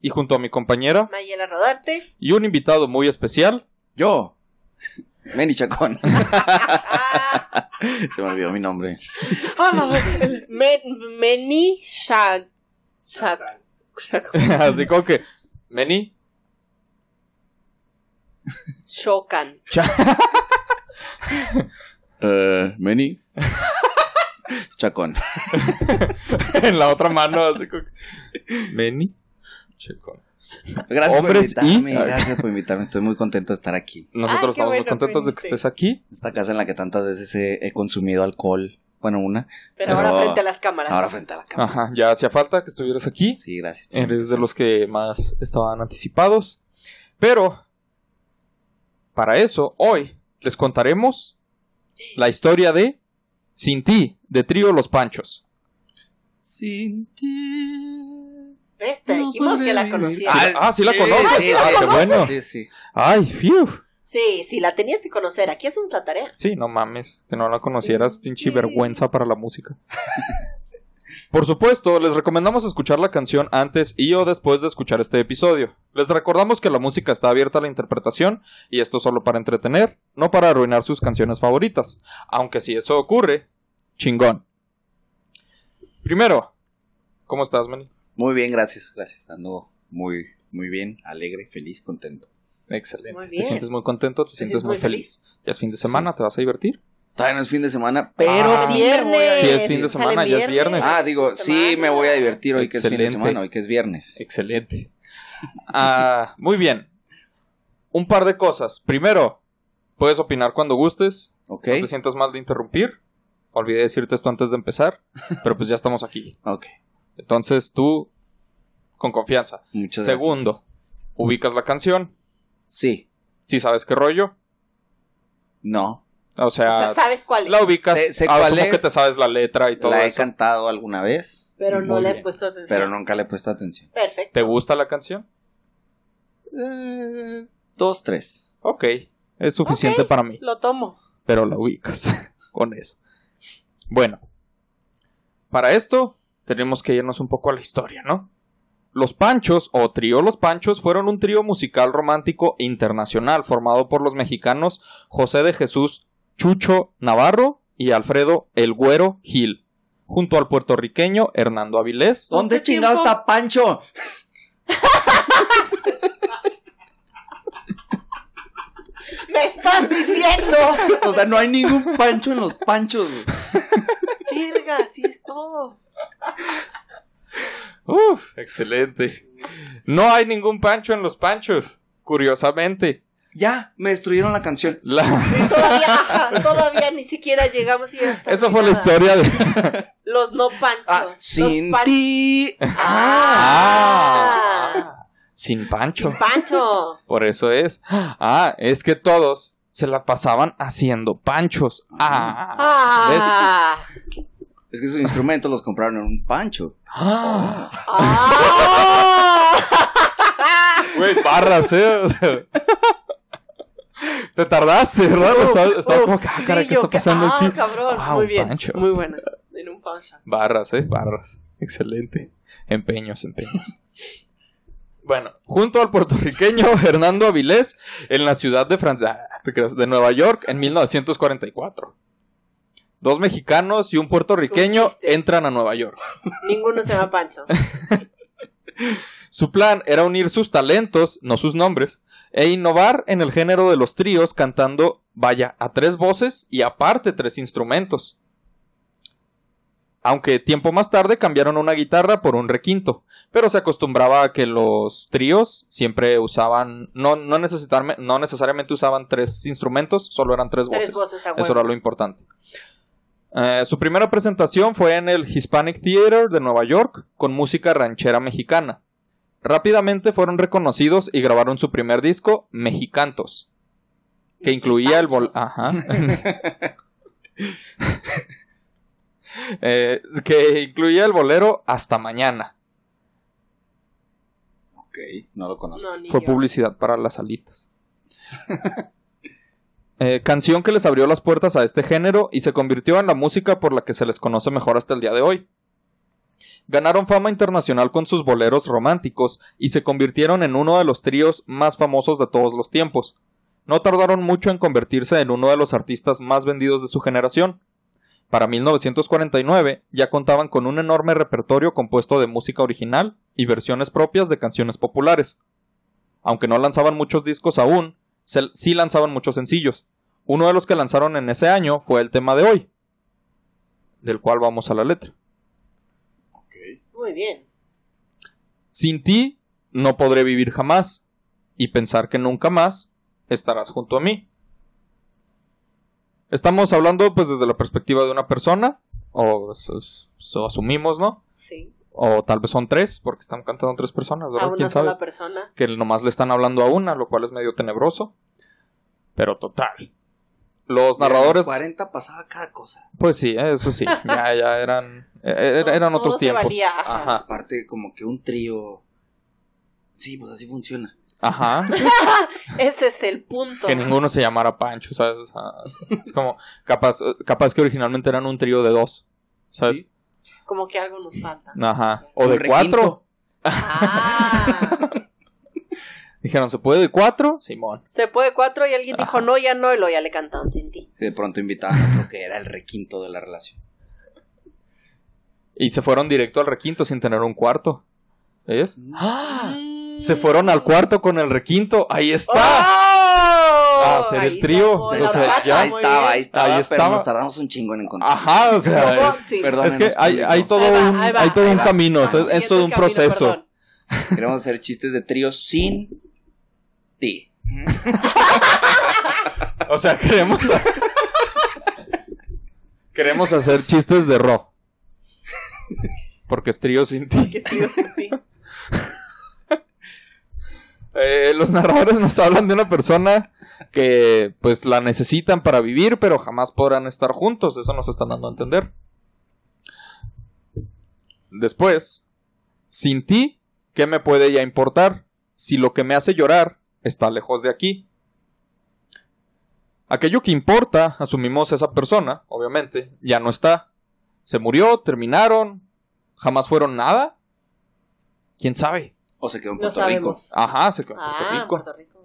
y junto a mi compañera Mayela Rodarte. y un invitado muy especial, Yo. Meni Chacón. Se me olvidó mi nombre. Men, Meni Shag. Shag. así como que, Meni, Shokan. Eh, Meni. Chacón. en la otra mano, así como que, Meni, Checón. Gracias Hombres por y- invitarme. Gracias por invitarme. Estoy muy contento de estar aquí. Nosotros Ah, estamos muy contentos de que estés aquí. Esta casa en la que tantas veces he, he consumido alcohol. Bueno, una. Pero ahora frente a las cámaras. Ahora frente a la cámara. Ajá, ya hacía falta que estuvieras aquí. Sí, gracias. Eres de los que más estaban anticipados. Pero, para eso, hoy les contaremos la historia de Sin ti, de Trío Los Panchos. Sin ti. ¿Ves? Te dijimos que la conocías. Ah, ah, sí la conoces. Sí, Ah, sí, qué bueno. Sí, sí. Ay, fiu. Sí, sí, la tenías que conocer. Aquí hacemos la tarea. Sí, no mames, que no la conocieras, Sí. pinche vergüenza para la música. Por supuesto, les recomendamos escuchar la canción antes y o después de escuchar este episodio. Les recordamos que la música está abierta a la interpretación y esto solo para entretener, no para arruinar sus canciones favoritas. Aunque si eso ocurre, chingón. Primero, ¿cómo estás, Manny? Muy bien, gracias. Gracias. Ando muy, muy bien, alegre, feliz, contento. Excelente. Muy ¿Te sientes muy contento? ¿Te, ¿Te sientes sientes muy feliz? ¿Ya es fin de Sí. semana? ¿Te vas a divertir? Todavía no es fin de semana, pero Ah. sí me voy a Sí, es fin de semana, ya es viernes. Ah, digo, sí me voy a divertir hoy que es fin de semana, hoy que es viernes. Excelente. Ah, muy bien. Un par de cosas. Primero, puedes opinar cuando gustes. ¿Ok? No te sientas mal de interrumpir. Olvidé decirte esto antes de empezar. Pero pues ya estamos aquí. Ok. Entonces tú, con confianza. Muchas Segundo, ubicas la canción. Sí. Si sabes qué rollo. No. O O sea, sabes cuál es. la ubicas. Sé- sé Ah, cuál asumo es. que te sabes la letra y todo La he eso. cantado alguna vez, Pero no Muy le has bien. puesto atención. pero nunca le he puesto atención. Perfecto. ¿Te gusta la canción? Eh, dos, tres. Ok. Es suficiente para mí. Lo tomo. pero la ubicas con eso. Bueno, para esto tenemos que irnos un poco a la historia, ¿no? Los Panchos o Trío Los Panchos fueron un trío musical romántico internacional formado por los mexicanos José de Jesús Chucho Navarro y Alfredo El Güero Gil, junto al puertorriqueño Hernando Avilés. ¿Dónde ¿Hace chingado tiempo? está Pancho? ¡Me estás diciendo! O sea, no hay ningún Pancho en los Panchos. güey. Virga, así es todo. Uf, excelente. No hay ningún Pancho en Los Panchos, curiosamente. Ya, me destruyeron la canción. La... Todavía, todavía ni siquiera llegamos y ya está. Esa fue la historia de... Los no panchos. Ah, los sin pan- ti. Ah. Ah, sin Pancho. Sin Pancho. Por eso es. Ah, es que todos se la pasaban haciendo panchos. Ah. Ah. Es que esos instrumentos los compraron en un Pancho. Ah. Ah. Güey, barras, ¿eh? O sea, Te tardaste, ¿verdad? Estabas, estabas como que, ah, Sí, caray, ¿qué yo está que- pasando ah, aquí? cabrón. Ah, Muy un bien. Pancho. Muy buena. En un pancho. Barras, ¿eh? Barras. Excelente. Empeños, empeños. Bueno, junto al puertorriqueño Hernando Avilés en la ciudad de Francia, ah, de Nueva York en 1944. Dos mexicanos y un puertorriqueño un entran a Nueva York. Ninguno se llama Pancho. Su plan era unir sus talentos, no sus nombres, e innovar en el género de los tríos cantando, vaya, a tres voces y aparte tres instrumentos. Aunque tiempo más tarde cambiaron una guitarra por un requinto, pero se acostumbraba a que los tríos siempre usaban, no, no, necesitarme- no necesariamente usaban tres instrumentos, solo eran tres voces. Tres voces a Eso era lo importante. Eh, su primera presentación fue en el Hispanic Theater de Nueva York con música ranchera mexicana. Rápidamente fueron reconocidos y grabaron su primer disco, Mexicantos, que incluía el bol... Ajá. Eh, que incluía el bolero Hasta Mañana. Ok, no lo conozco. No, Fue yo. publicidad para las alitas. Eh, canción que les abrió las puertas a este género y se convirtió en la música por la que se les conoce mejor hasta el día de hoy. Ganaron fama internacional con sus boleros románticos y se convirtieron en uno de los tríos más famosos de todos los tiempos. No tardaron mucho en convertirse en uno de los artistas más vendidos de su generación. Para 1949 ya contaban con un enorme repertorio compuesto de música original y versiones propias de canciones populares. Aunque no lanzaban muchos discos aún, se- sí lanzaban muchos sencillos. Uno de los que lanzaron en ese año fue el tema de hoy, del cual vamos a la letra. Ok. Muy bien. Sin ti no podré vivir jamás, y pensar que nunca más estarás junto a mí. Estamos hablando pues desde la perspectiva de una persona, o eso es- eso asumimos, ¿no? Sí. O tal vez son tres, porque están cantando tres personas, A ¿verdad? una ¿Quién sabe? persona. que nomás le están hablando a una, lo cual es medio tenebroso. Pero total. Los Mira, en narradores, los 40 pasaba cada cosa. pues sí, eso sí, ya, ya eran, eh, er- eran Todo otros tiempos. valía. Ajá, Aparte, como que un trío. Sí, pues así funciona. ajá. Ese es el punto. que ninguno se llamara Pancho, ¿sabes? O sea, es como, capaz, capaz que originalmente eran un trío de dos, ¿sabes? Sí. Como que algo nos falta. Ajá. O de cuatro. Ah. Dijeron, ¿se puede de cuatro? Simón. Se puede cuatro y alguien dijo no, ya no, y luego ya le cantaban sin ti. Sí, de pronto invitaban a otro que era el requinto de la relación. Y se fueron directo al requinto sin tener un cuarto. ¿Ves? ¡Ah! Mm. Se fueron al cuarto con el requinto. Ahí está. ¡Oh! A hacer el trío, o sea, ya ahí estaba, ahí estaba, Ahí pero estaba. nos tardamos un chingo en encontrar. Ajá, o sea, es, Sí. Perdónenos, es que hay, todo va, un, va, hay todo un camino, o sea, es, todo un camino, proceso. perdón. Queremos hacer chistes de trío sin ti. O sea, queremos queremos hacer chistes de ro. Porque es trío ti. Sin ti. Eh, los narradores nos hablan de una persona que pues la necesitan para vivir, pero jamás podrán estar juntos. Eso nos están dando a entender. Después, sin ti, ¿qué me puede ya importar? Si lo que me hace llorar está lejos de aquí. Aquello que importa, asumimos esa persona, obviamente, ya no está. Se murió, terminaron, jamás fueron nada. ¿Quién sabe? O se quedó en No Puerto Rico. Ajá, se quedó en Puerto Ah, Rico. Puerto Rico.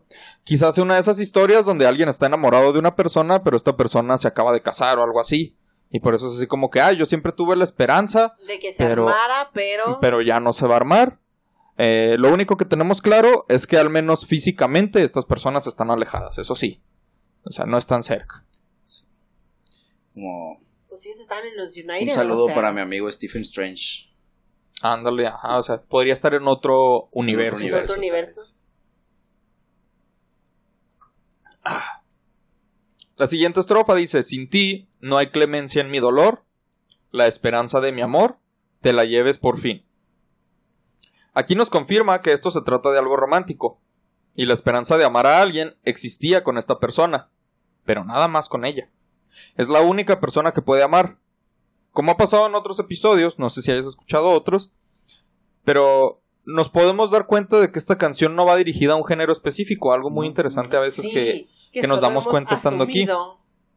Quizás sea una de esas historias donde alguien está enamorado de una persona, pero esta persona se acaba de casar o algo así. Y por eso es así como que, ay, yo siempre tuve la esperanza, De que se Pero- armara, pero... pero ya no se va a armar. Eh, lo único que tenemos claro es que al menos físicamente estas personas están alejadas, eso sí. O sea, no están cerca. Como Pues ellos están en los United. un saludo o sea, para mi amigo Stephen Strange. Ándale, ajá, o sea, podría estar en otro universo. En otro universo. La siguiente estrofa dice, sin ti no hay clemencia en mi dolor, la esperanza de mi amor, te la lleves por fin. Aquí nos confirma que esto se trata de algo romántico, y la esperanza de amar a alguien existía con esta persona, pero nada más con ella. Es la única persona que puede amar. Como ha pasado en otros episodios, no sé si hayas escuchado otros, pero nos podemos dar cuenta de que esta canción no va dirigida a un género específico, algo muy interesante a veces Sí, que que nos damos cuenta estando aquí.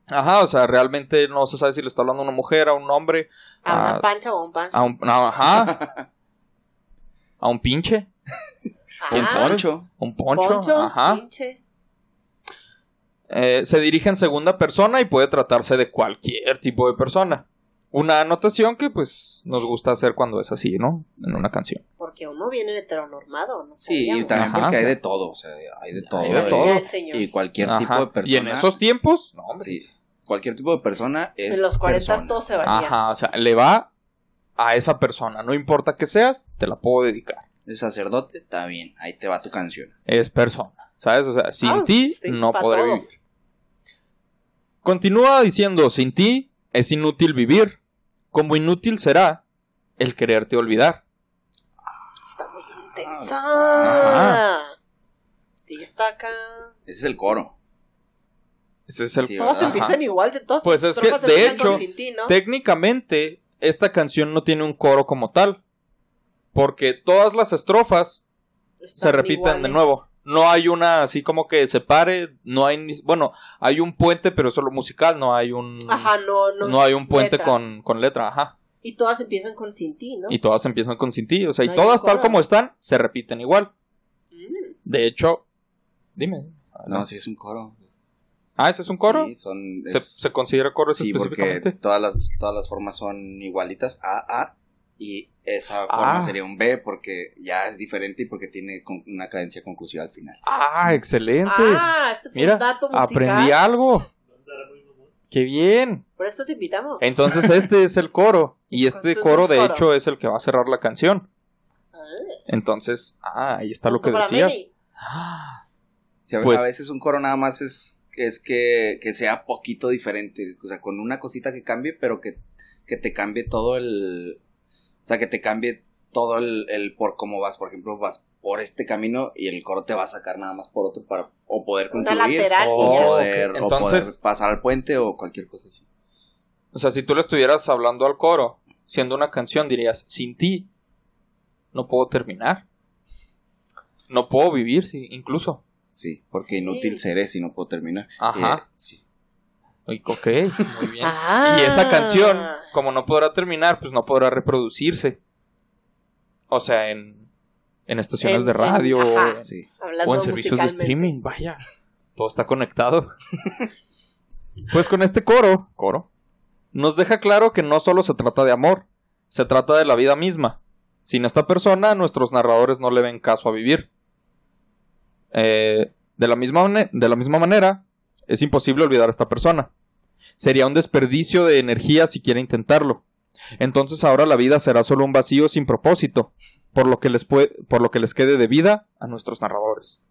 Ajá, o sea, realmente no se sabe si le está hablando a una mujer, a un hombre, A una Ah, pancha o a un pancho. a un... no, ajá. A un pinche, ¿Quién Ajá. sabe? Poncho. a un poncho, Poncho, ajá. pinche. Eh, se dirige en segunda persona y puede tratarse de cualquier tipo de persona. Una anotación que pues nos gusta hacer cuando es así, ¿no? En una canción. Porque uno viene heteronormado, ¿no? Sí, y también Ajá, porque hay de todo, o sea, hay de todo. Hay de y- todo. Y cualquier Ajá. tipo de persona. Y en esos tiempos, no, hombre. Sí, cualquier tipo de persona es. en los 40 persona. todo se valía. Ajá, o sea, le va a esa persona. No importa que seas, te la puedo dedicar. Es sacerdote, está bien, ahí te va tu canción. Es persona. ¿Sabes? O sea, sin Ah, ti sí, no podré todos. vivir. Continúa diciendo, sin ti es inútil vivir, como inútil será el quererte olvidar. Está Intensa. Sí, está acá. Ese es el coro. Ese es el... Sí, Todos Ajá. empiezan igual, de todos. Pues es que, de hecho, ¿no? Técnicamente, esta canción no tiene un coro como tal. Porque todas las estrofas se repiten de nuevo. No hay una así como que separe, no hay ni, bueno, hay un puente pero solo musical, no hay un Ajá, no, no. no hay un puente letra. con, con letra, ajá. Y todas empiezan con sin ti, ¿no? Y todas empiezan con sin ti, o sea, y No todas tal como están se repiten igual. Mm. De hecho, dime. No, sí es un coro. Ah, ese es un coro. Sí, son. ¿Se, es- se considera coro sí, porque todas las, todas las formas son igualitas. A, A. Y esa forma Ah. sería un B porque ya es diferente y porque tiene con- una cadencia conclusiva al final. Ah, excelente. Ah, este fue Mira, un dato musical. Aprendí algo. Qué bien. Por eso te invitamos. Entonces este es el coro. Y este Entonces coro de coro. hecho es el que va a cerrar la canción. Ah, Entonces, ah, ahí está lo que decías. Ah, Sí, a, Pues- a veces un coro nada más es, es que, que sea poquito diferente. O sea, con una cosita que cambie, pero que, que te cambie todo el. O sea, que te cambie todo el, el por cómo vas. Por ejemplo, vas por este camino y el coro te va a sacar nada más por otro para o poder concluir lateral o, poder, o pasar al puente o cualquier cosa así. O sea, si tú le estuvieras hablando al coro, siendo una canción, dirías, sin ti, no puedo terminar. No puedo vivir, sí, incluso. Sí, porque Sí. inútil seré si no puedo terminar. Ajá. Eh, sí. Y- Ok, muy bien. Ah. Y esa canción, como no podrá terminar, pues no podrá reproducirse. O sea, en, en estaciones En- de en- radio ajá. o en- Sí. Hablando o en servicios de streaming, vaya. Todo está conectado. pues con este coro, coro, nos deja claro que no solo se trata de amor, se trata de la vida misma. Sin esta persona, nuestros narradores no le ven caso a vivir. Eh, de, la misma de la misma manera, es imposible olvidar a esta persona. Sería un desperdicio de energía si quiere intentarlo. Entonces ahora la vida será solo un vacío sin propósito, por lo que les, pue- por lo que les quede de vida a nuestros narradores.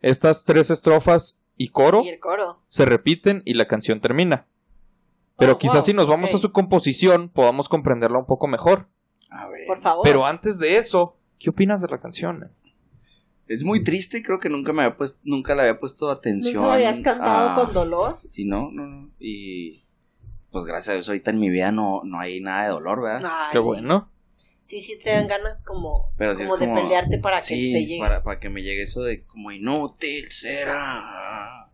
Estas tres estrofas y coro Y el coro. se repiten y la canción termina. Pero Oh, quizás wow, si nos vamos a su composición podamos comprenderla un poco mejor. A ver. Por favor. Pero antes de eso, ¿qué opinas de la canción? Es muy triste, creo que nunca me había puesto, nunca le había puesto atención. ¿Nunca lo habías cantado a- con dolor? Sí, no, no, no. Y pues gracias a Dios ahorita en mi vida no, no hay nada de dolor, ¿verdad? Ay, Qué bueno. Sí, sí te dan ganas como, Pero sí es como de pelearte para que te llegue. Para, para que me llegue eso de como inútil será.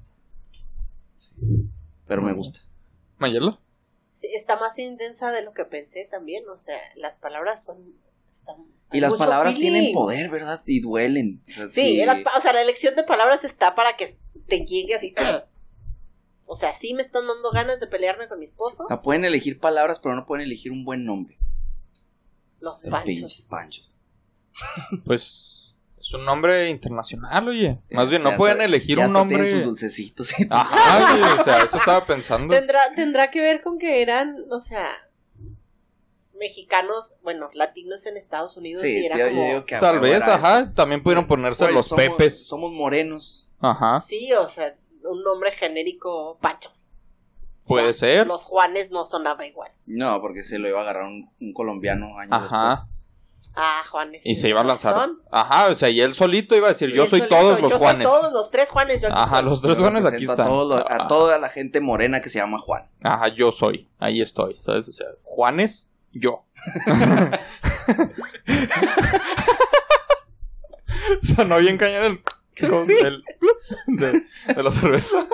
Sí. Pero me gusta. Mayela. Sí, está más intensa de lo que pensé también. O sea, las palabras son. Y las palabras feeling. tienen poder, ¿verdad? Y duelen. O sea, Sí, las o sea, la elección de palabras está para que te llegue así. O sea, sí me están dando ganas de pelearme con mi esposo. Ah, pueden elegir palabras, pero no pueden elegir un buen nombre. Los panchos. panchos. Pues es un nombre internacional, oye. Sí, Más bien, no pueden hasta- elegir ya un hasta tienen nombre. sus dulcecitos y todo. Ajá, oye, o sea, eso estaba pensando. Tendrá, tendrá que ver con que eran, o sea, mexicanos, bueno, latinos en Estados Unidos. Sí, y era sí, yo como, digo que Tal vez, ajá. eso. También pudieron ponerse Pues los somos- pepes. Somos morenos. Ajá. Sí, o sea, un nombre genérico Pancho. Puede ser. Los Juanes no sonaba igual. No, porque se lo iba a agarrar un, un colombiano años Ajá. Ah, Juanes. Y se iba a lanzar. razón. Ajá, o sea, y él solito iba a decir, Sí, yo soy solito, todos los yo soy Juanes. todos los tres Juanes. Yo aquí Ajá, los tres Yo Juanes aquí están. A, todo lo- a toda la gente morena que se llama Juan. Ajá, yo soy. Ahí estoy, ¿sabes? O sea, Juanes, yo. Sonó bien cañón el... del- de, de la cerveza.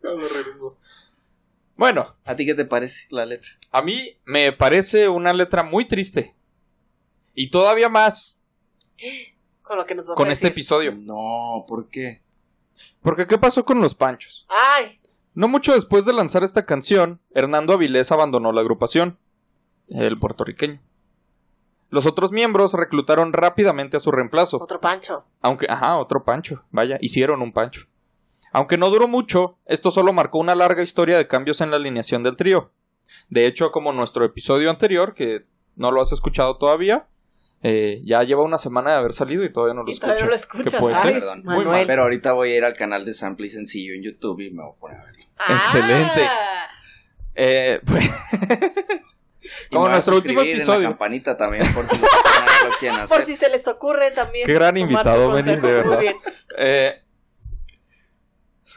Cuando regresó. Bueno, ¿A ti qué te parece la letra? a mí me parece una letra muy triste. Y todavía más Con lo que nos vas a con este decir. episodio. No, ¿por qué? Porque ¿qué pasó con los Panchos? Ay, No mucho después de lanzar esta canción, Hernando Avilés abandonó la agrupación, el puertorriqueño. Los otros miembros reclutaron rápidamente a su reemplazo, otro Pancho. aunque, ajá, otro Pancho, vaya, hicieron un Pancho. Aunque no duró mucho, esto solo marcó una larga historia de cambios en la alineación del trío. De hecho, como nuestro episodio anterior, que no lo has escuchado todavía, eh, ya lleva una semana de haber salido y todavía no lo Y todavía no escuchas. lo escuchas, ¿Qué puede ay, ser? Perdón. Muy mal. Manuel. Pero ahorita voy a ir al canal de Sample y Sencillo en YouTube y me voy a poner a verlo. Excelente. Ah, Eh, pues, Como nuestro último suscribir en episodio. la campanita también por si lo, Por se les ocurre también. Qué gran invitado, Benny, de Muy verdad. bien. Eh,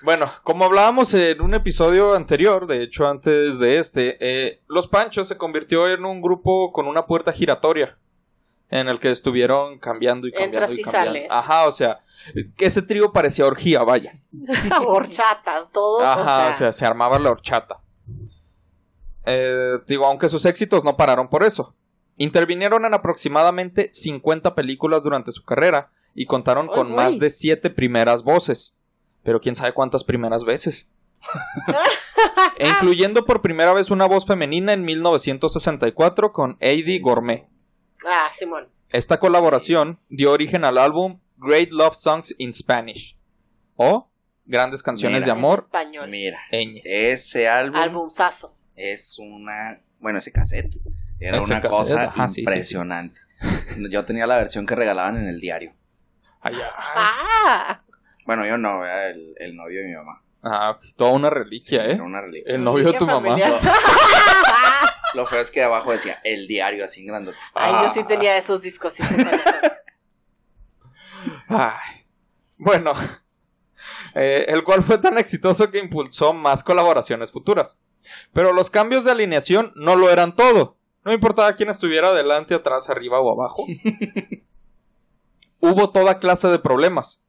bueno, como hablábamos en un episodio anterior, de hecho antes de este, eh, Los Panchos se convirtió en un grupo con una puerta giratoria en el que estuvieron cambiando y cambiando Entras y y cambiando. sales. Ajá, o sea, que ese trío parecía orgía, vaya. Horchata, todos. Ajá, o sea, se armaba la horchata. Eh, digo, aunque sus éxitos no pararon por eso. Intervinieron en aproximadamente 50 películas durante su carrera y contaron con más de 7 primeras voces. Pero quién sabe cuántas primeras veces. e incluyendo por primera vez una voz femenina en 1964 con Eddie Gourmet. Ah, Simón. Esta colaboración dio origen al álbum Great Love Songs in Spanish o Grandes Canciones Mira. de Amor En español. Mira, Eñes. ese álbum Albumzazo. Es una. Bueno, ese cassette. Era Ese una cassette, cosa ajá, sí, sí, sí. impresionante. Yo tenía la versión que regalaban en el diario. Ay, ay. Ah. Bueno, yo no, era el, el novio de mi mamá. Ah, toda una reliquia, ¿eh? Era una reliquia. El novio de tu mamá. Lo feo es que abajo decía el diario así grandote. Ay, yo sí Ah. tenía esos discos. Ay. Bueno, eh, el cual fue tan exitoso que impulsó más colaboraciones futuras. Pero los cambios de alineación no lo eran todo. No importaba quién estuviera adelante, atrás, arriba o abajo. Hubo toda clase de problemas,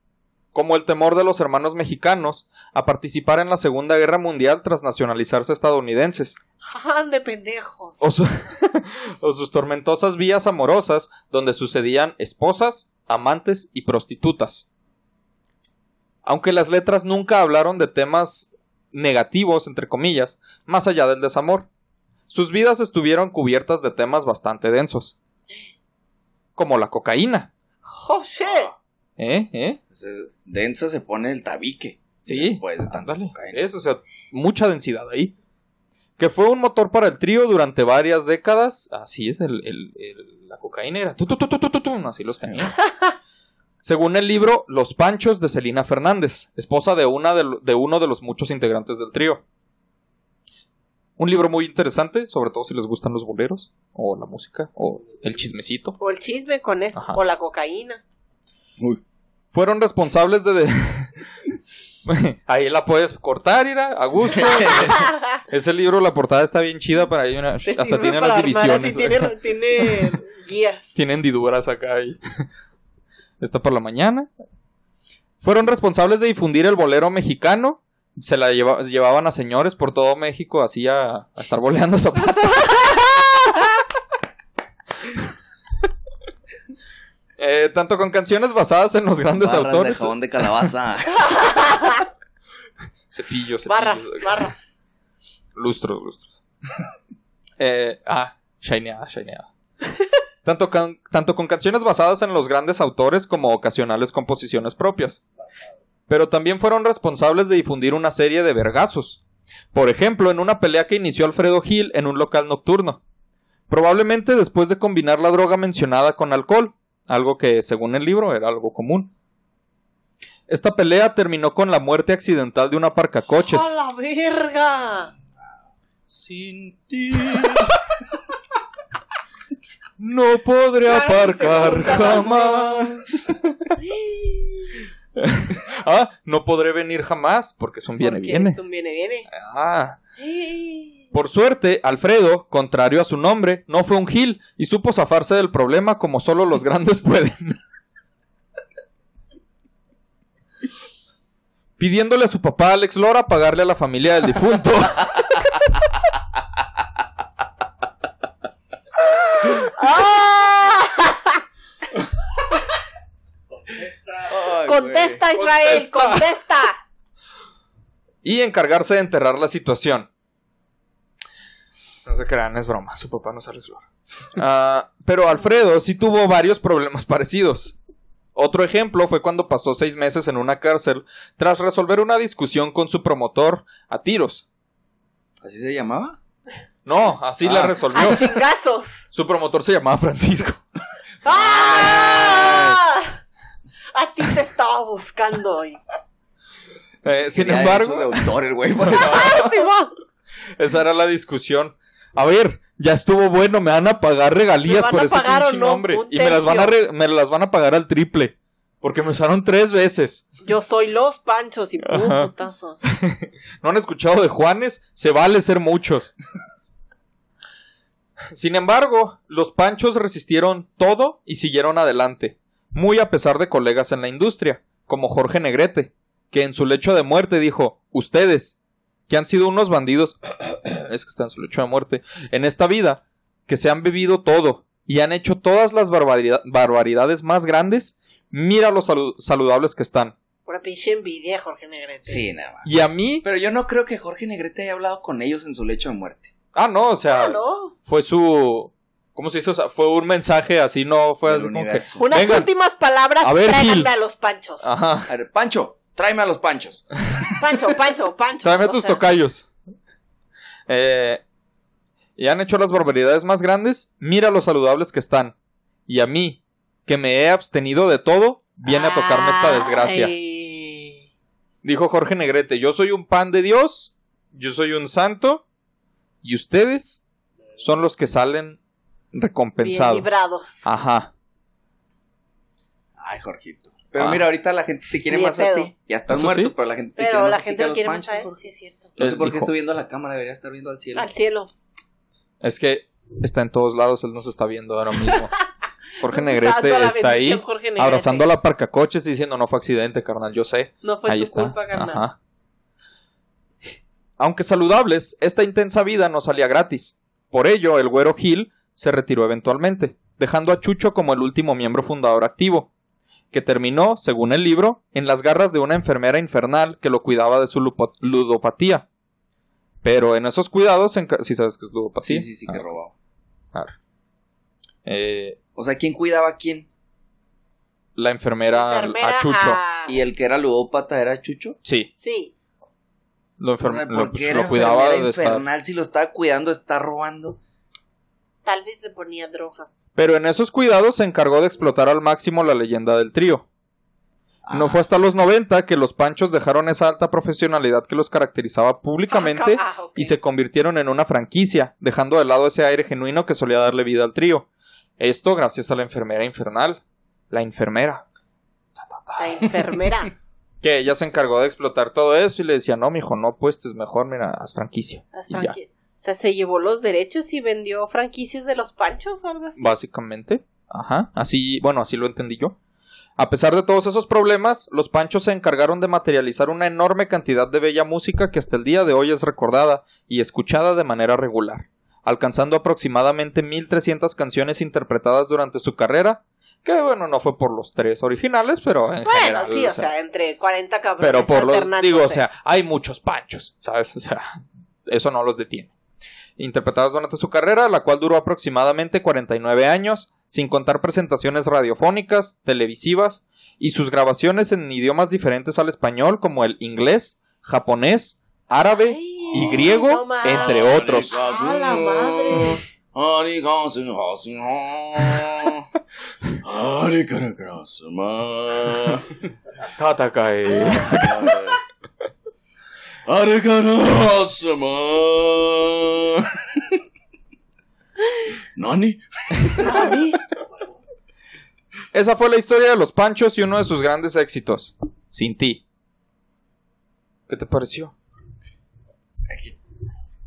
como el temor de los hermanos mexicanos a participar en la Segunda Guerra Mundial tras nacionalizarse estadounidenses. ¡Ah, de pendejos! o, su- o sus tormentosas vías amorosas donde sucedían esposas, amantes y prostitutas. Aunque las letras nunca hablaron de temas negativos, entre comillas, más allá del desamor, sus vidas estuvieron cubiertas de temas bastante densos, como la cocaína. ¡Oh, shit! ¿Eh? ¿Eh? Denso se pone el tabique. Sí, Después de tanta cocaína. Eso, o sea, mucha densidad ahí. Que fue un motor para el trío durante varias décadas. Así es, el, el- el- la cocaína era. tu, tu, tu, tu, tu, tu, tu, así los tenía. Según el libro Los Panchos de Celina Fernández, esposa de, una de, lo- de uno de los muchos integrantes del trío. Un libro muy interesante, sobre todo si les gustan los boleros, o la música, o el chismecito. O el chisme con esto, Ajá. o la cocaína. Uy. fueron responsables de... de- Ahí la puedes cortar, Ira, a gusto. Ese libro, la portada está bien chida para ahí una- hasta tiene las armar divisiones. tiene, tiene guías. Tiene hendiduras acá y está por la mañana. Fueron responsables de difundir el bolero mexicano. Se la lleva- llevaban a señores por todo México así a, a estar boleando zapatos. Eh, tanto con canciones basadas en los grandes Barras de autores. jabón de calabaza. Cepillo, cepillo. Barras, barras. Lustros, lustros. Eh, ah, shineada, shineada. Tanto, can- tanto con canciones basadas en los grandes autores como ocasionales composiciones propias. Pero también fueron responsables de difundir una serie de vergazos. Por ejemplo, en una pelea que inició Alfredo Gil en un local nocturno. Probablemente después de combinar la droga mencionada con alcohol, algo que según el libro era algo común. Esta pelea terminó con la muerte accidental de una aparcacoches. ¡A la verga! Sin ti. No podré Claro, aparcar jamás. ah, no podré venir jamás porque es un viene Porque viene. es un viene, viene. Ah. Por suerte, Alfredo, contrario a su nombre, no fue un gil y supo zafarse del problema como solo los grandes pueden. Pidiéndole a su papá Alex Lora pagarle a la familia del difunto. ¡Ah! Ay, Contesta, güey. Israel, Contesta. contesta. y encargarse de enterrar la situación. No se crean, es broma, su papá no es Alex Lora. Ah, pero Alfredo sí tuvo varios problemas parecidos. Otro ejemplo fue cuando pasó seis meses en una cárcel tras resolver una discusión con su promotor a tiros. ¿Así se llamaba? No, así la Ah. resolvió. A chingazos. Su promotor se llamaba Francisco. ¡Ah! A ti te estaba buscando hoy. Eh, sin embargo, de autor el güey. ¡Ah, esa era la discusión. A ver, ya estuvo bueno, me van a pagar regalías ¿Me van por ese pinche no? nombre. Y me las, van a tercio. re- me las van a pagar al triple. Porque me usaron tres veces. Yo soy los panchos y putazos. ¿No han escuchado de Juanes? Se vale ser muchos. Sin embargo, los Panchos resistieron todo y siguieron adelante, muy a pesar de colegas en la industria, como Jorge Negrete, que en su lecho de muerte dijo, ustedes, que han sido unos bandidos, es que está en su lecho de muerte, en esta vida, que se han bebido todo y han hecho todas las barbarida- barbaridades más grandes, mira lo salu- saludables que están. Pura pinche envidia, Jorge Negrete. Sí, nada más. Y a mí, Pero yo no creo que Jorge Negrete haya hablado con ellos en su lecho de muerte. ah, no, o sea, Ah, no. fue su ¿cómo se hizo? O sea, fue un mensaje así, no fue así como que. Unas Vengan. últimas palabras, A ver, tráiganme Gil. a los panchos. ajá, A ver, Pancho, tráeme a los panchos. Pancho, Pancho, Pancho. tráeme a tus sea, tocayos. Eh, y han hecho las barbaridades más grandes, mira lo saludables que están. Y a mí, que me he abstenido de todo, viene a tocarme esta desgracia. Ay. Dijo Jorge Negrete, yo soy un pan de Dios, yo soy un santo, y ustedes son los que salen Bien recompensados. librados. Ajá. Ay, Jorgito. Pero Ah. mira, ahorita la gente te quiere Ni más a pedo. ti. Ya estás muerto, sí. pero la gente te Pero quiere más la a ti gente lo quiere más a él, sí es cierto. No sé Él por qué estoy viendo la cámara, debería estar viendo al cielo. Al cielo. Es que está en todos lados, él nos está viendo ahora mismo. Jorge Negrete la está ahí Negrete. abrazando a la parcacoches y diciendo no fue accidente, carnal, yo sé. No fue ahí tu está. culpa, carnal. Ajá. Aunque saludables, esta intensa vida no salía gratis. Por ello, el güero Gil se retiró eventualmente, dejando a Chucho como el último miembro fundador activo, que terminó, según el libro, en las garras de una enfermera infernal que lo cuidaba de su ludopatía. Pero en esos cuidados, si ¿sí sabes qué es ludopatía? Sí, sí, sí, que Ah, robaba. eh, O sea, ¿quién cuidaba a quién? la enfermera, Enfermera a Chucho. a- ¿Y el que era ludópata era Chucho? Sí, Sí. lo, O enfer- sea, lo- ¿por qué pues, era lo cuidaba estar. infernal? Si lo estaba cuidando, está robando. Tal vez le ponía drogas. Pero en esos cuidados se encargó de explotar al máximo la leyenda del trío. No Ah, fue hasta los 90 que los Panchos dejaron esa alta profesionalidad que los caracterizaba públicamente Ah, y se convirtieron en una franquicia, dejando de lado ese aire genuino que solía darle vida al trío. Esto gracias a la enfermera infernal. La enfermera. La enfermera. Que ella se encargó de explotar todo eso y le decía, no, mijo, no apuestes, mejor, mira, haz franquicia. Las Y ya. franqui- O sea, se llevó los derechos y vendió franquicias de los panchos o algo así. Básicamente. Ajá. Así, bueno, así lo entendí yo. A pesar de todos esos problemas, los Panchos se encargaron de materializar una enorme cantidad de bella música que hasta el día de hoy es recordada y escuchada de manera regular, alcanzando aproximadamente 1300 canciones interpretadas durante su carrera, que bueno, no fue por los tres originales, pero en Bueno, general. sí, o sea, entre 40 cabrones pero por los digo, o sea, hay muchos Panchos, ¿sabes? O sea, eso no los detiene. Interpretadas durante su carrera, la cual duró aproximadamente 49 años, sin contar presentaciones radiofónicas, televisivas y sus grabaciones en idiomas diferentes al español como el inglés, japonés, árabe Ay, y griego, no entre otros. ¡A la madre! Tatakae. ¿Nani? Mami. Esa fue la historia de los Panchos y uno de sus grandes éxitos. Sin ti. ¿Qué te pareció?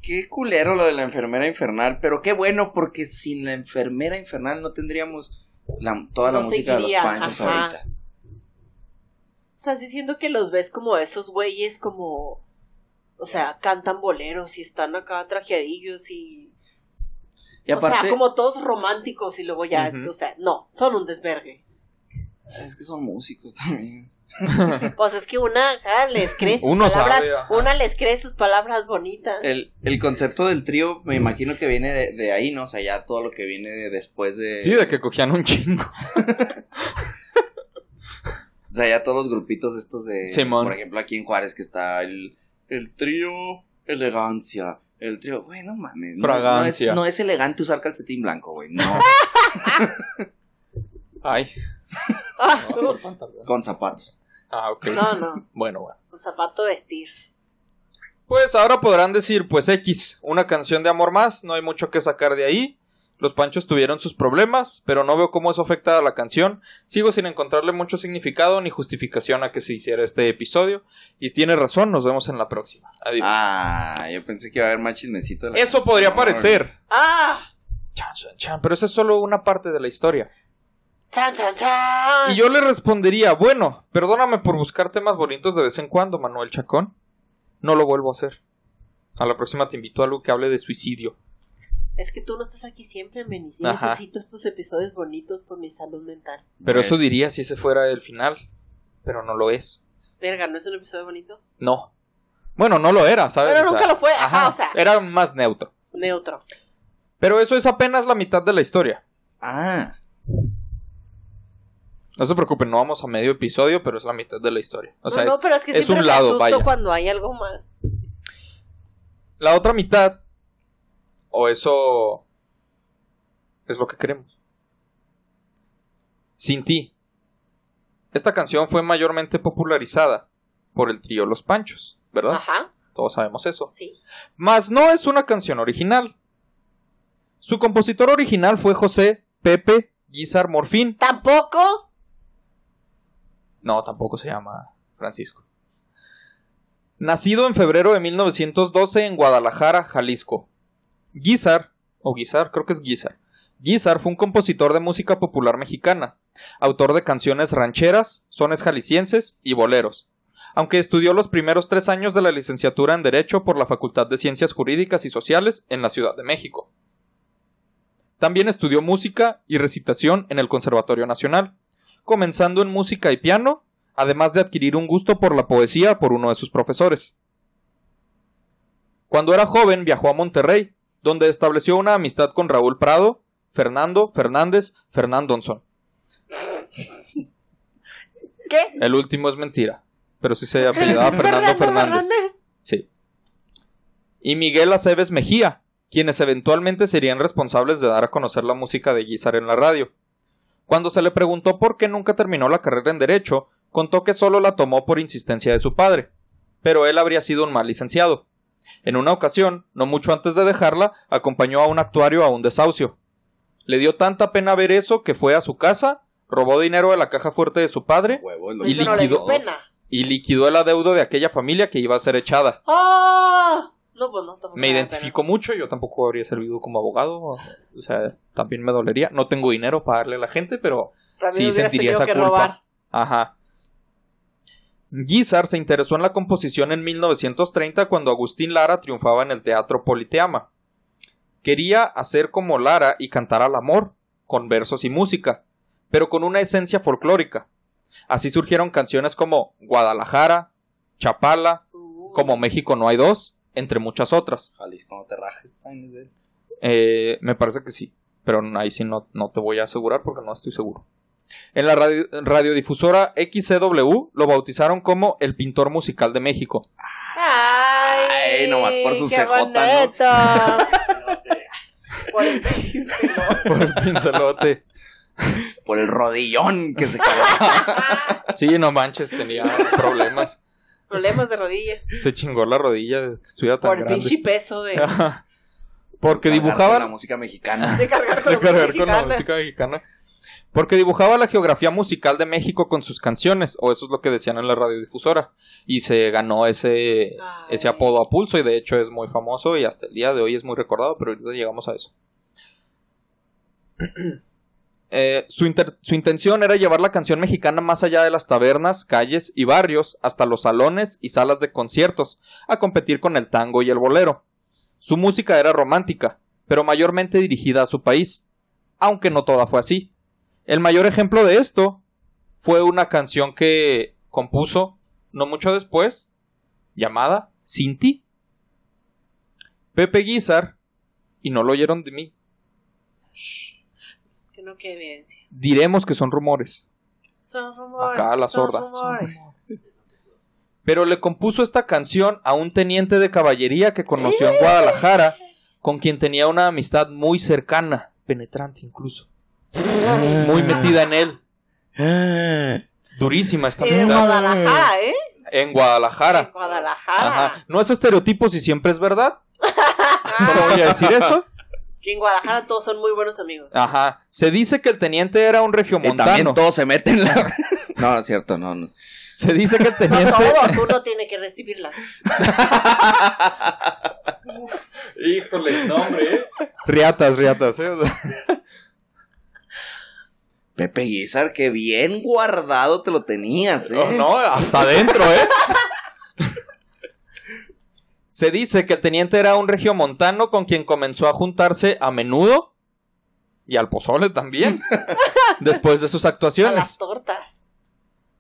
Qué culero lo de la enfermera infernal, pero qué bueno porque sin la enfermera infernal no tendríamos la- toda la No música seguiría, de los panchos ajá. ahorita. O sea, sí siento que los ves como esos güeyes como... O sea, cantan boleros y están acá trajeadillos y... Y aparte, O sea, como todos románticos y luego ya... O sea, no, son un desvergue. es que son músicos también. Pues es que una acá les cree sus Uno palabras... sabe, una les cree sus palabras bonitas. El, el concepto del trío me imagino que viene de, de ahí, ¿no? O sea, ya todo lo que viene de después de... Sí, de que cogían un chingo. O sea, ya todos los grupitos estos de... Simón. Por ejemplo, aquí en Juárez que está el, el trío elegancia. El trío, güey, no mames. no- Fragancia. No, es, no es elegante usar calcetín blanco, güey. No. Ay. Ah, con zapatos. Ah, ok. no, no, Bueno, bueno. con zapato vestir. Pues ahora podrán decir, pues X, una canción de amor más, no hay mucho que sacar de ahí. Los panchos tuvieron sus problemas, pero no veo cómo eso afecta a la canción. Sigo sin encontrarle mucho significado ni justificación a que se hiciera este episodio. Y tiene razón, nos vemos en la próxima. Adiós. Ah, yo pensé que iba a haber más chismecito. de la eso canción. podría parecer. ¡Ah! Chan, chan, chan, pero esa es solo una parte de la historia. ¡Chan, chan, chan! Y yo le respondería, bueno, perdóname por buscar temas bonitos de vez en cuando, Manuel Chacón. No lo vuelvo a hacer. A la próxima te invito a algo que hable de suicidio. Es que tú no estás aquí siempre, Menis. Ajá. necesito estos episodios bonitos por mi salud mental. Pero eso diría si ese fuera el final. Pero no lo es. Verga, ¿no es un episodio bonito? No. Bueno, no lo era, ¿sabes? Pero O sea, nunca lo fue, ajá, o sea. Era más neutro. Neutro. Pero eso es apenas la mitad de la historia. Ah, No se preocupen, no vamos a medio episodio, pero es la mitad de la historia. O sea, no, es no, pero es que es un me lado, asusto vaya. cuando hay algo más. la otra mitad. O eso. Es lo que queremos. Sin ti. Esta canción fue mayormente popularizada por el trío Los Panchos, ¿verdad? Ajá, Todos sabemos eso. sí. Mas no es una canción original. Su compositor original fue José Pepe Guizar Morfín. ¿Tampoco? No, tampoco se llama Francisco. Nacido en febrero de 1912 en Guadalajara, Jalisco. Guizar, o Guizar, creo que es Guizar. Guizar fue un compositor de música popular mexicana, autor de canciones rancheras, sones jaliscienses y boleros. Aunque estudió los primeros tres años de la licenciatura en Derecho por la Facultad de Ciencias Jurídicas y Sociales en la Ciudad de México. También estudió música y recitación en el Conservatorio Nacional comenzando en música y piano, además de adquirir un gusto por la poesía por uno de sus profesores. Cuando era joven viajó a Monterrey, donde estableció una amistad con Raúl Prado, Fernando Fernández Fernandonson. ¿Qué? El último es mentira, pero sí se apellidaba Fernando Fernández. Sí. Y Miguel Aceves Mejía, quienes eventualmente serían responsables de dar a conocer la música de Guizar en la radio. Cuando se le preguntó por qué nunca terminó la carrera en Derecho, contó que solo la tomó por insistencia de su padre, pero él habría sido un mal licenciado. En una ocasión, no mucho antes de dejarla, acompañó a un actuario a un desahucio. Le dio tanta pena ver eso que fue a su casa, robó dinero de la caja fuerte de su padre huevo, Y Eso no pena. y liquidó el adeudo de aquella familia que iba a ser echada. ¡Ah! No, pues no, Me identifico mucho, yo tampoco habría servido como abogado, o sea, también me dolería. No tengo dinero para darle a la gente, pero sí sentiría esa culpa. robar. Ajá. Guizar se interesó en la composición en 1930 cuando Agustín Lara triunfaba en el Teatro Politeama. Quería hacer como Lara y cantar al amor, con versos y música, pero con una esencia folclórica. Así surgieron canciones como Guadalajara, Chapala, como México no hay dos, entre muchas otras. Jalisco, no te rajes. Eh, me parece que sí, pero ahí sí no, no te voy a asegurar porque no estoy seguro. En la radio- radiodifusora XCW lo bautizaron como el pintor musical de México. Ay, Ay, nomás por su qué CJ, ¿no? bonito. Por el Por el pincelote. Por el rodillón que se cargaba. Sí, no manches, tenía problemas. Problemas de rodilla. Se chingó la rodilla de que estuviera tan Por el pinche grande. peso de. Porque Cargar con dibujaban La música mexicana. de cargar con, de cargar con la música mexicana. Porque dibujaba la geografía musical de México con sus canciones, o eso es lo que decían en la radiodifusora. Y se ganó ese, Ay. ese apodo a pulso, y de hecho es muy famoso y hasta el día de hoy es muy recordado, pero ahorita llegamos a eso. Eh, su intención era llevar la canción mexicana más allá de las tabernas, calles y barrios, hasta los salones y salas de conciertos, a competir con el tango y el bolero. Su música era romántica, pero mayormente dirigida a su país, aunque no toda fue así. El mayor ejemplo de esto fue una canción que compuso no mucho después, llamada Sin ti. Pepe Guizar, y no lo oyeron de mí, Que no quede evidencia. diremos que son rumores. Son rumores. Acá la sorda. rumores. Pero le compuso esta canción a un teniente de caballería que conoció en Guadalajara, con quien tenía una amistad muy cercana, penetrante incluso. Muy metida en él. Durísima esta Y amistad. Guadalajara, ¿eh? En En Guadalajara. Guadalajara. Ajá. No es estereotipo si siempre es verdad. Solo voy a decir eso. Que en Guadalajara todos son muy buenos amigos. Ajá. Se dice que el teniente era un Y regiomontano. también todos se meten en la... No, no es cierto, no, no. Se dice que el No teniente. todos, uno tiene que recibirla. Híjole, no, hombre. Riatas, riatas, ¿eh? O sea, Pepe Guizar, que bien guardado te lo tenías, ¿eh? no, no, hasta adentro, ¿eh? Se dice que el teniente era un regiomontano con quien comenzó a juntarse a menudo y al pozole también, después de sus A las actuaciones. tortas.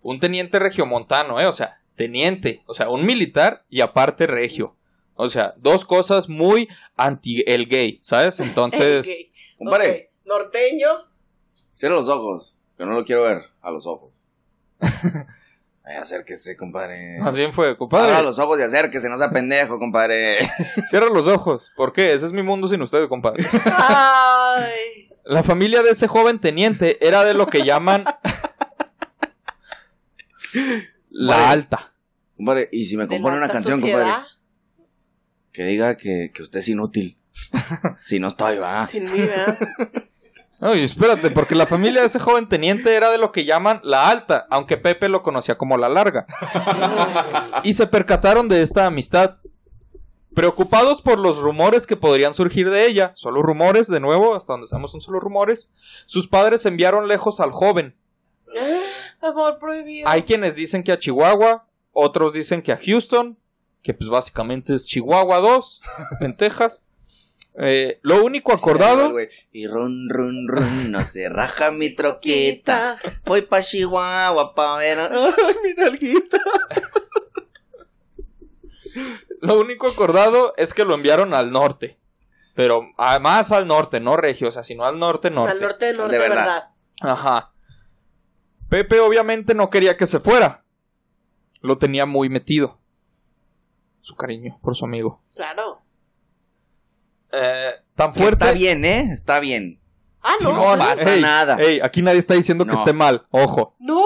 Un teniente regiomontano, ¿eh? O sea, teniente, o sea, un militar y aparte regio. O sea, dos cosas muy anti el gay, ¿sabes? Entonces, Ok, Compadre, ok. Norteño. Cierra los ojos, que no lo quiero ver a los ojos. Ay, acérquese, compadre. más bien fue, Abra compadre, los ojos y acérquese, no sea pendejo, compadre. cierra los ojos. ¿Por qué? Ese es mi mundo sin ustedes, compadre. Ay. La familia de ese joven teniente era de lo que llaman la alta. Compadre, y si me compone una canción, sociedad, compadre, que diga que, que usted es inútil. si no estoy, va. Sin mí, ¿verdad? Oye, espérate, porque la familia de ese joven teniente era de lo que llaman la alta, aunque Pepe lo conocía como la larga. y se percataron de esta amistad. Preocupados por los rumores que podrían surgir de ella, solo rumores, de nuevo, hasta donde sabemos son solo rumores, sus padres enviaron lejos al joven. Amor prohibido. Hay quienes dicen que a Chihuahua, otros dicen que a Houston, que pues básicamente es Chihuahua 2, en Texas. Eh, lo único acordado... Y run, run, run, no se raja mi troquita. Voy pa' Chihuahua pa' ver. a- Ay, mi nalguita. Lo único acordado es que lo enviaron al norte. Pero ah, más al norte, no regio, o sea, sino al norte, norte. Al norte de norte, De verdad. verdad. Ajá. Pepe obviamente no quería que se fuera. Lo tenía muy metido. Su cariño por su amigo. Claro. Eh, tan fuerte. Está bien, ¿eh? Está bien. Ah, no. no, sí. pasa ey, nada. ey, aquí nadie está diciendo que esté mal. Ojo. No.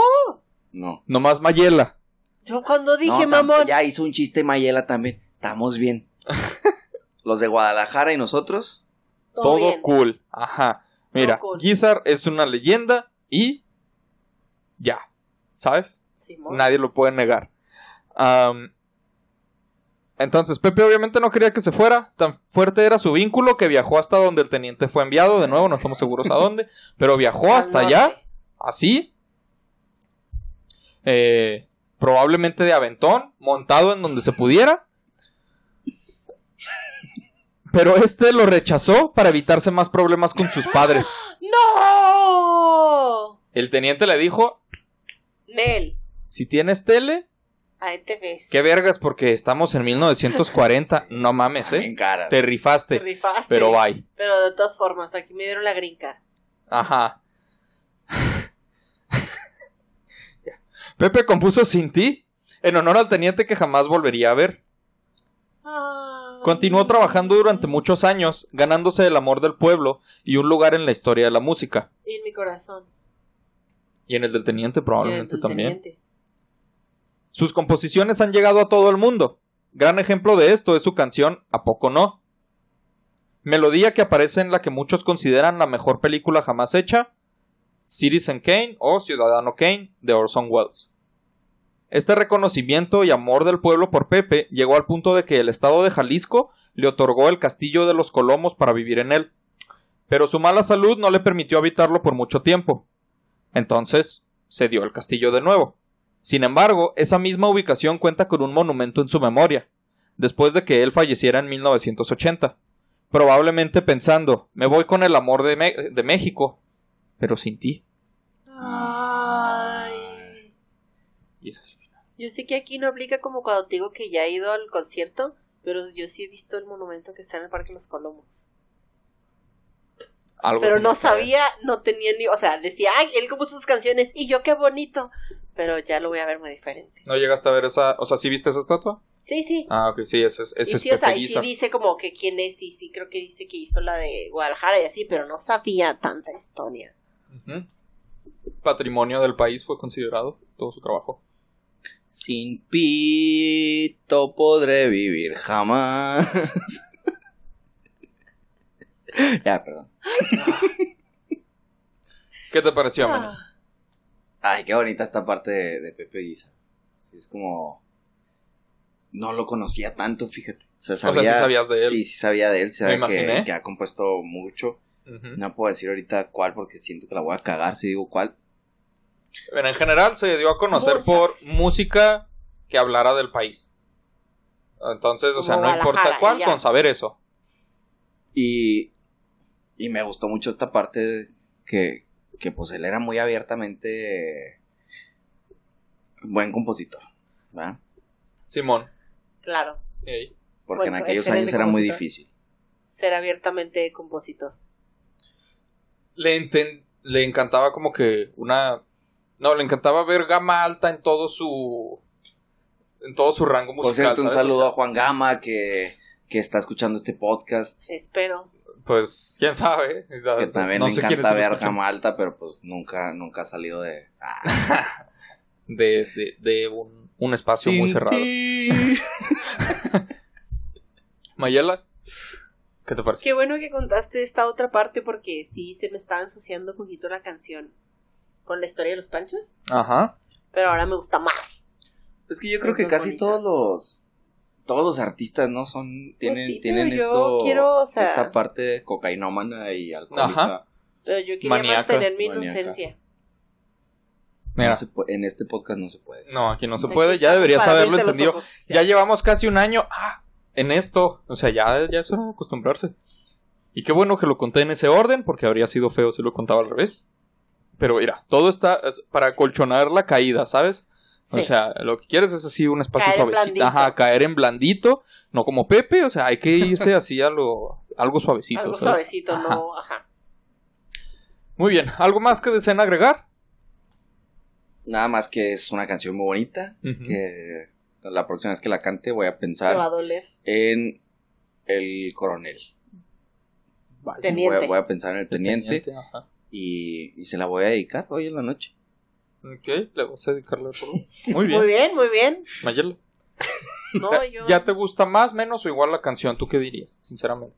No. Nomás Mayela. Yo cuando dije, No, mamón. Ya hizo un chiste Mayela también. Estamos bien. Los de Guadalajara y nosotros. Todo, bien. cool. Ajá. Mira, cool. Guizar es una leyenda y. Ya. ¿Sabes? Simón. Nadie lo puede negar. Entonces, Pepe obviamente no quería que se fuera. Tan fuerte era su vínculo que viajó hasta donde el teniente fue enviado. De nuevo, no estamos seguros a dónde. Pero viajó hasta allá, así. eh, probablemente de aventón, montado en donde se pudiera. Pero este lo rechazó para evitarse más problemas con sus padres. ¡No! El teniente le dijo: Nel. Si tienes tele, Ahí te ves. Qué vergas, porque estamos en 1940. No mames, En ¿eh? cara. Te Te rifaste. rifaste. Pero bye. Pero de todas formas, aquí me dieron la grinca. Ajá. Pepe compuso Sin ti en honor al teniente que jamás volvería a ver. Continuó trabajando durante muchos años, ganándose el amor del pueblo y un lugar en la historia de la música. Y en mi corazón. Y en el del teniente probablemente Y el también. teniente. Sus composiciones han llegado a todo el mundo. Gran ejemplo de esto es su canción A poco no. Melodía que aparece en la que muchos consideran la mejor película jamás hecha, Citizen Kane o Ciudadano Kane de Orson Welles. Este reconocimiento y amor del pueblo por Pepe llegó al punto de que el estado de Jalisco le otorgó el castillo de los Colomos para vivir en él. Pero su mala salud no le permitió habitarlo por mucho tiempo. Entonces, se dio el castillo de nuevo. Sin embargo, esa misma ubicación cuenta con un monumento en su memoria, después de que él falleciera en 1980. Probablemente pensando, me voy con el amor de, Me- de México, pero sin ti. Ay. Y ese es el final. Yo sé que aquí no aplica como cuando te digo que ya he ido al concierto, pero yo sí he visto el monumento que está en el Parque Los Colomos. Algo Pero no sabía, no tenía ni, o sea, decía, ay, él compuso sus canciones y yo qué bonito, pero ya lo voy a ver muy diferente. ¿No llegaste a ver esa, o sea, sí viste esa estatua? Sí, sí. Ah, ok, sí, ese es, ese y es sí, o sea, y sí dice como que quién es, y sí creo que dice que hizo la de Guadalajara y así, pero no sabía tanta historia. Ujú. Patrimonio del país fue considerado todo su trabajo. Sin pito podré vivir jamás. ya, perdón. ¿Qué te pareció? Ah, Ay, qué bonita esta parte de, de Pepe Guisa. Sí, es como. No lo conocía tanto, fíjate. O sea, O sea, sí sabías de él. Sí, sí sabía de él. Sabía que, que ha compuesto mucho. No puedo decir ahorita cuál porque siento que la voy a cagar si digo cuál. Pero en general se dio a conocer Muchas. por música que hablara del país. Entonces, o Como sea, no importa cuál, ya. con saber eso. Y, y me gustó mucho esta parte que, que pues él era muy abiertamente buen compositor, ¿verdad? Simón. claro. Porque Bueno, en aquellos años era muy difícil. ser abiertamente compositor. Le, enten- le encantaba como que una... No, le encantaba ver gama alta en todo su... En todo su rango Por musical. cierto, un ¿sabes? O saludo sea, a Juan Gama que, que está escuchando este podcast. Espero. Pues, quién sabe. Que también no sé quiénes encanta ver escuchan. Gama Alta, pero pues nunca, nunca ha salido de... Ah, de, de, de un, un espacio muy cerrado. ti. Mayela, ¿qué te parece? Qué bueno que contaste esta otra parte porque sí se me estaba ensuciando un poquito la canción con la historia de los panchos, Ajá. pero ahora me gusta más. Es que yo creo que casi bonita. todos los todos los artistas no son tienen sí, tienen esto quiero, o sea- esta parte cocainómana y alcohólica. Ajá. Pero yo quería Maníaca, mantener mi maníaca. inocencia. Mira, No se puede- en este podcast no se puede. no, aquí no se Aquí puede, ya deberías haberlo entendido. ojos. Ya llevamos casi un año ah, en esto, o sea, ya, ya es hora de acostumbrarse. Y qué bueno que lo conté en ese orden, porque habría sido feo si lo contaba al revés. Pero mira, todo está es para colchonar la caída, ¿sabes? O sea, lo que quieres es así un espacio Caer suavecito. Ajá, caer en blandito, no como Pepe, o sea, hay que irse así a lo algo suavecito. Algo ¿sabes? suavecito, Ajá. no, ajá. Muy bien, ¿algo más que deseen agregar? Nada más que es una canción muy bonita que la próxima vez que la cante voy a Me va a pensar doler. en el coronel. Vaya. Teniente. Voy a, voy a pensar en el teniente, ajá. y, y se la voy a dedicar hoy en la noche. Ok, le vas a dedicarle por Muy bien. Muy bien, muy bien. Mayela. No, ¿te- yo... ¿Ya te gusta más, menos o igual la canción? ¿Tú qué dirías, sinceramente?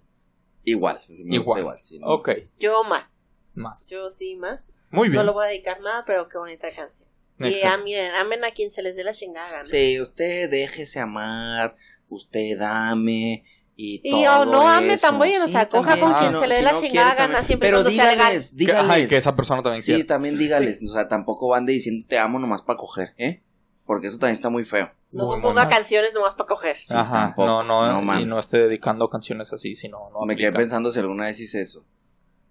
Igual, me gusta Igual. sí, ¿no? Ok, Yo más. más. Yo sí más. Muy bien. No le voy a dedicar nada, pero qué bonita canción. Y amen, amen a quien se les dé la chingada gana. Sí, usted déjese amar, usted ame y, Y todo o no ame eso. también, o sea, coja con quien si no- se le dé si la no chingada gana, siempre Pero dígales, Que- dígales. Ajá, y que esa persona también Sí, también dígales, o sea, tampoco ande diciendo te amo nomás para coger, ¿eh? Porque eso también está muy feo. No ponga canciones nomás para coger. Sí, Ajá, tampoco, no, no, no y no esté dedicando canciones así, sino no Me quedé pensando si alguna vez hice eso,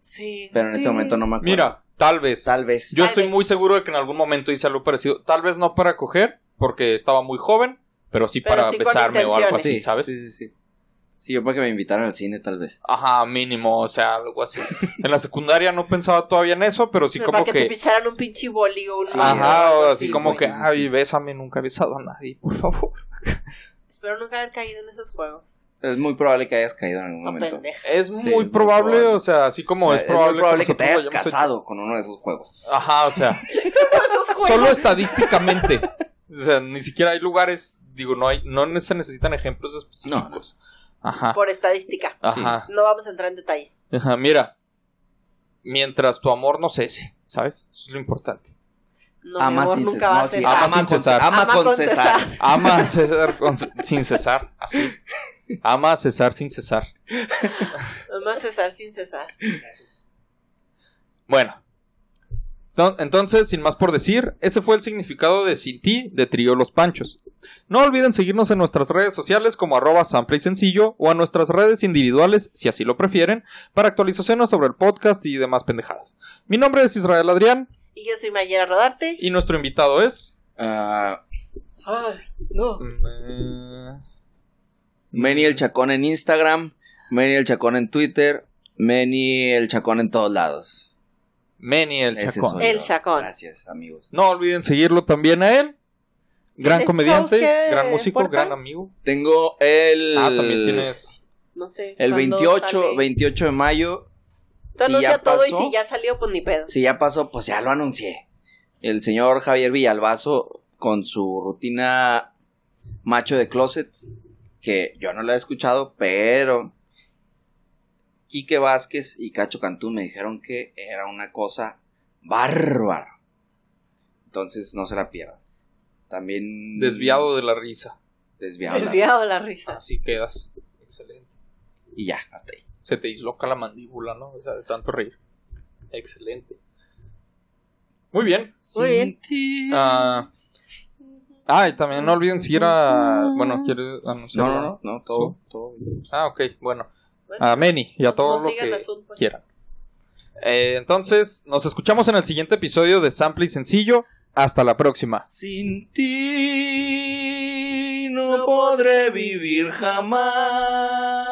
Sí. pero en este momento no me acuerdo. Mira, tal vez. tal vez. Yo Tal estoy vez. muy seguro de que en algún momento hice algo parecido. Tal vez no para coger, porque estaba muy joven, pero sí Pero para besarme o algo así, sí, ¿sabes? Sí, sí, sí. Sí, yo para que me invitaran al cine tal vez. Ajá, mínimo, o sea, algo así. en la secundaria no pensaba todavía en eso, pero sí Pero como para que, te que... picharan un pinche boli o un Sí, Ajá, o así. como sí, que, sí, sí. ay, bésame, nunca he besado a nadie, por favor. Espero nunca haber caído en esos juegos. Es muy probable que hayas caído en algún No momento. pendeja. Es Sí, muy muy probable, probable. o sea, así como es es probable, muy probable que, te hayas hecho. casado con uno de esos juegos. Ajá, o sea, Esos juegos. solo estadísticamente. O sea, ni siquiera hay lugares, digo, no hay, no se necesitan ejemplos específicos. Ajá, Por estadística. ajá, No vamos a entrar en detalles. ajá. Mira, mientras tu amor no cese, ¿sabes? Eso es lo importante. No, mi ama amor sin nunca cesar. va a No, sí, ama ama sin con- cesar. Ama Ama con cesar. cesar. Ama a cesar con- sin cesar, así. Ama a cesar sin cesar. Ama a cesar sin cesar. Bueno. Enton- Entonces, sin más por decir, ese fue el significado de Sin ti de Trío Los Panchos. No olviden seguirnos en nuestras redes sociales como arroba sample y sencillo o a nuestras redes individuales, si así lo prefieren, para actualizaciones sobre el podcast y demás pendejadas. Mi nombre es Israel Adrián Y yo soy Mayera Rodarte. y nuestro invitado es... Ah, Ay, no. Meni el Chacón en Instagram, Meni el Chacón en Twitter, Meni el Chacón en todos lados. Manny el Ese Chacón. soy El. Chacón. Gracias, amigos. No olviden seguirlo también a él. Gran ¿Tienes comediante, que gran músico, gran amigo. Tengo el. Ah, también tienes... No sé. El ¿cuándo 28, sale? 28 de mayo. Tú si anuncia ya todo pasó, y si ya salió, pues ni pedo. Si ya pasó, pues ya lo anuncié. El señor Javier Villalbazo con su rutina macho de closet, que yo no la he escuchado, pero Quique Vázquez y Cacho Cantú me dijeron que era una cosa bárbara. Entonces no se la pierdan. También... Desviado de la risa. Desviado. de la- Desviado de la risa. Así quedas. Excelente. Y ya, hasta ahí. Se te disloca la mandíbula, ¿no? O sea, de tanto reír. Excelente. Muy bien. Muy bien. Ah, ah, y también no olviden seguir a. Bueno, ¿quieres anunciar? No, no, no, no, todo, todo bien. Ah, ok, bueno. Bueno, A Meni y a no- todo lo que pues. quieran. Eh, entonces, nos escuchamos en el siguiente episodio de Sample y Sencillo. Hasta la próxima. Sin ti no podré vivir jamás.